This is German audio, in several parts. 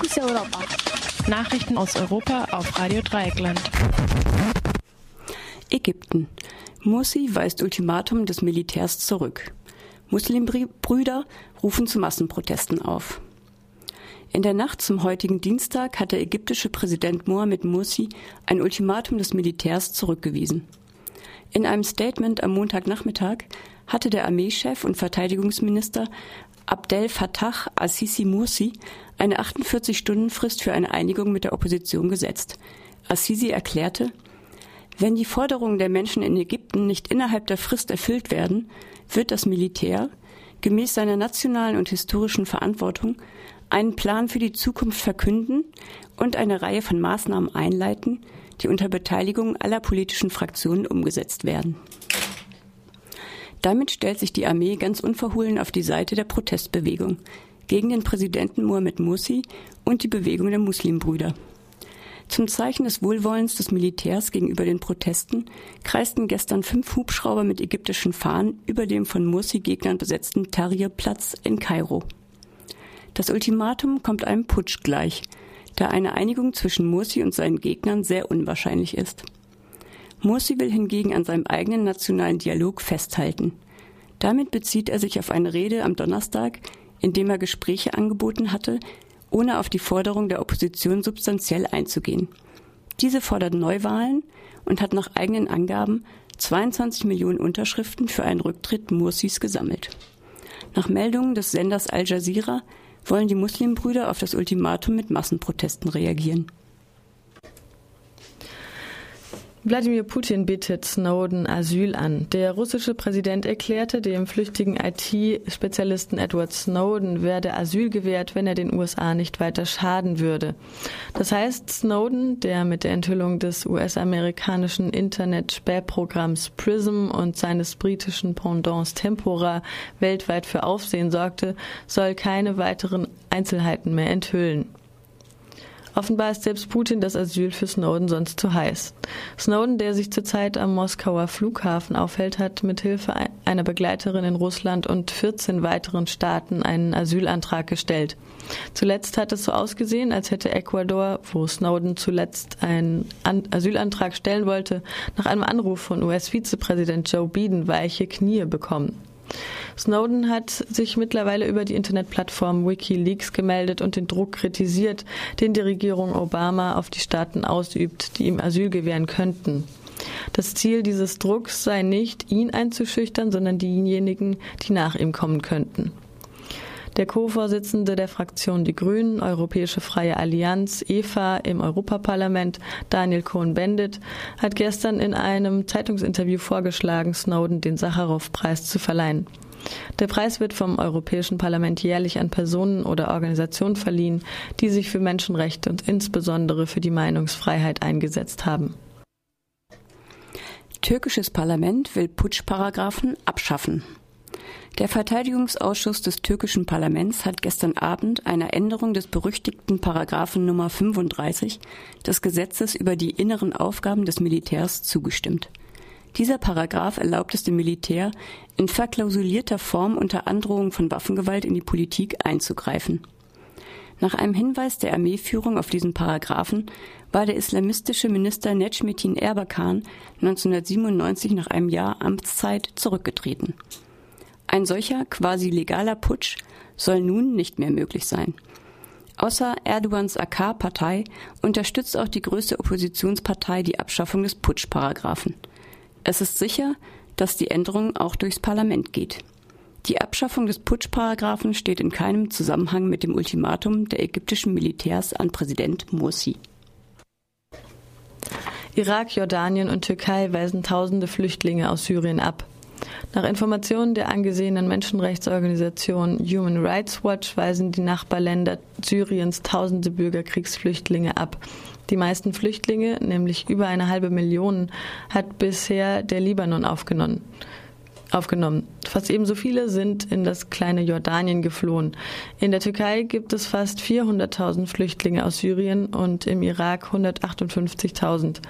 Fokus Europa. Nachrichten aus Europa auf Radio Dreieckland. Ägypten. Mursi weist Ultimatum des Militärs zurück. Muslimbrüder rufen zu Massenprotesten auf. In der Nacht zum heutigen Dienstag hat der ägyptische Präsident Mohamed Mursi ein Ultimatum des Militärs zurückgewiesen. In einem Statement am Montagnachmittag hatte der Armeechef und Verteidigungsminister Abdel Fattah Assisi Mursi eine 48-Stunden-Frist für eine Einigung mit der Opposition gesetzt. Assisi erklärte, wenn die Forderungen der Menschen in Ägypten nicht innerhalb der Frist erfüllt werden, wird das Militär, gemäß seiner nationalen und historischen Verantwortung, einen Plan für die Zukunft verkünden und eine Reihe von Maßnahmen einleiten, die unter Beteiligung aller politischen Fraktionen umgesetzt werden. Damit stellt sich die Armee ganz unverhohlen auf die Seite der Protestbewegung gegen den Präsidenten Mohamed Mursi und die Bewegung der Muslimbrüder. Zum Zeichen des Wohlwollens des Militärs gegenüber den Protesten kreisten gestern fünf Hubschrauber mit ägyptischen Fahnen über dem von Mursi-Gegnern besetzten Tahrir-Platz in Kairo. Das Ultimatum kommt einem Putsch gleich, da eine Einigung zwischen Mursi und seinen Gegnern sehr unwahrscheinlich ist. Mursi will hingegen an seinem eigenen nationalen Dialog festhalten. Damit bezieht er sich auf eine Rede am Donnerstag, in dem er Gespräche angeboten hatte, ohne auf die Forderung der Opposition substanziell einzugehen. Diese fordert Neuwahlen und hat nach eigenen Angaben 22 Millionen Unterschriften für einen Rücktritt Mursis gesammelt. Nach Meldungen des Senders Al Jazeera wollen die Muslimbrüder auf das Ultimatum mit Massenprotesten reagieren. Wladimir Putin bittet Snowden Asyl an. Der russische Präsident erklärte dem flüchtigen IT-Spezialisten Edward Snowden werde Asyl gewährt, wenn er den USA nicht weiter schaden würde. Das heißt, Snowden, der mit der Enthüllung des US-amerikanischen Internet-Spähprogramms PRISM und seines britischen Pendants Tempora weltweit für Aufsehen sorgte, soll keine weiteren Einzelheiten mehr enthüllen. Offenbar ist selbst Putin das Asyl für Snowden sonst zu heiß. Snowden, der sich zurzeit am Moskauer Flughafen aufhält, hat mit Hilfe einer Begleiterin in Russland und 14 weiteren Staaten einen Asylantrag gestellt. Zuletzt hat es so ausgesehen, als hätte Ecuador, wo Snowden zuletzt einen Asylantrag stellen wollte, nach einem Anruf von US-Vizepräsident Joe Biden weiche Knie bekommen. Snowden hat sich mittlerweile über die Internetplattform Wikileaks gemeldet und den Druck kritisiert, den die Regierung Obama auf die Staaten ausübt, die ihm Asyl gewähren könnten. Das Ziel dieses Drucks sei nicht, ihn einzuschüchtern, sondern diejenigen, die nach ihm kommen könnten. Der Co-Vorsitzende der Fraktion Die Grünen, Europäische Freie Allianz, EFA im Europaparlament, Daniel Cohn-Bendit, hat gestern in einem Zeitungsinterview vorgeschlagen, Snowden den Sacharow-Preis zu verleihen. Der Preis wird vom Europäischen Parlament jährlich an Personen oder Organisationen verliehen, die sich für Menschenrechte und insbesondere für die Meinungsfreiheit eingesetzt haben. Türkisches Parlament will Putschparagraphen abschaffen. Der Verteidigungsausschuss des türkischen Parlaments hat gestern Abend einer Änderung des berüchtigten Paragraphen Nummer 35 des Gesetzes über die inneren Aufgaben des Militärs zugestimmt. Dieser Paragraph erlaubt es dem Militär, in verklausulierter Form unter Androhung von Waffengewalt in die Politik einzugreifen. Nach einem Hinweis der Armeeführung auf diesen Paragraphen war der islamistische Minister Necmettin Erbakan 1997 nach einem Jahr Amtszeit zurückgetreten. Ein solcher quasi legaler Putsch soll nun nicht mehr möglich sein. Außer Erdogans AK-Partei unterstützt auch die größte Oppositionspartei die Abschaffung des Putschparagraphen. Es ist sicher, dass die Änderung auch durchs Parlament geht. Die Abschaffung des Putschparagraphen steht in keinem Zusammenhang mit dem Ultimatum der ägyptischen Militärs an Präsident Morsi. Irak, Jordanien und Türkei weisen tausende Flüchtlinge aus Syrien ab. Nach Informationen der angesehenen Menschenrechtsorganisation Human Rights Watch weisen die Nachbarländer Syriens tausende Bürgerkriegsflüchtlinge ab. Die meisten Flüchtlinge, nämlich über eine halbe Million, hat bisher der Libanon aufgenommen. Aufgenommen. Fast ebenso viele sind in das kleine Jordanien geflohen. In der Türkei gibt es fast 400.000 Flüchtlinge aus Syrien und im Irak 158.000.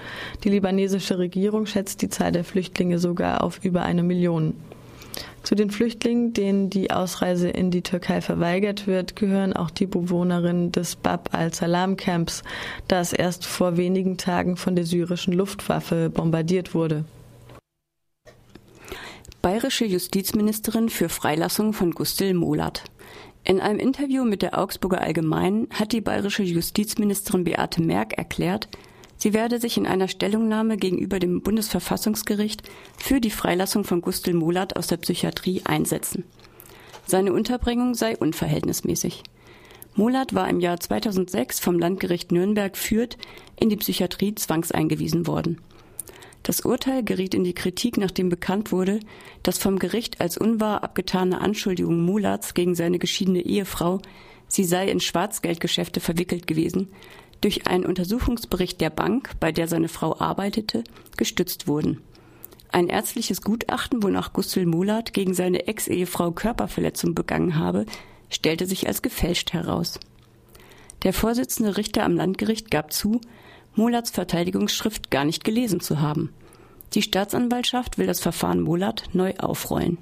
Die libanesische Regierung schätzt die Zahl der Flüchtlinge sogar auf über eine Million. Zu den Flüchtlingen, denen die Ausreise in die Türkei verweigert wird, gehören auch die Bewohnerinnen des Bab al-Salam-Camps, das erst vor wenigen Tagen von der syrischen Luftwaffe bombardiert wurde. Bayerische Justizministerin für Freilassung von Gustil Molat. In einem Interview mit der Augsburger Allgemeinen hat die bayerische Justizministerin Beate Merck erklärt, sie werde sich in einer Stellungnahme gegenüber dem Bundesverfassungsgericht für die Freilassung von Gustil Molat aus der Psychiatrie einsetzen. Seine Unterbringung sei unverhältnismäßig. Molat war im Jahr 2006 vom Landgericht Nürnberg Fürth in die Psychiatrie zwangseingewiesen worden. Das Urteil geriet in die Kritik, nachdem bekannt wurde, dass vom Gericht als unwahr abgetane Anschuldigung Mulats gegen seine geschiedene Ehefrau, sie sei in Schwarzgeldgeschäfte verwickelt gewesen, durch einen Untersuchungsbericht der Bank, bei der seine Frau arbeitete, gestützt wurden. Ein ärztliches Gutachten, wonach Gustl Mulat gegen seine Ex-Ehefrau Körperverletzung begangen habe, stellte sich als gefälscht heraus. Der Vorsitzende Richter am Landgericht gab zu, Molats Verteidigungsschrift gar nicht gelesen zu haben. Die Staatsanwaltschaft will das Verfahren Molat neu aufrollen.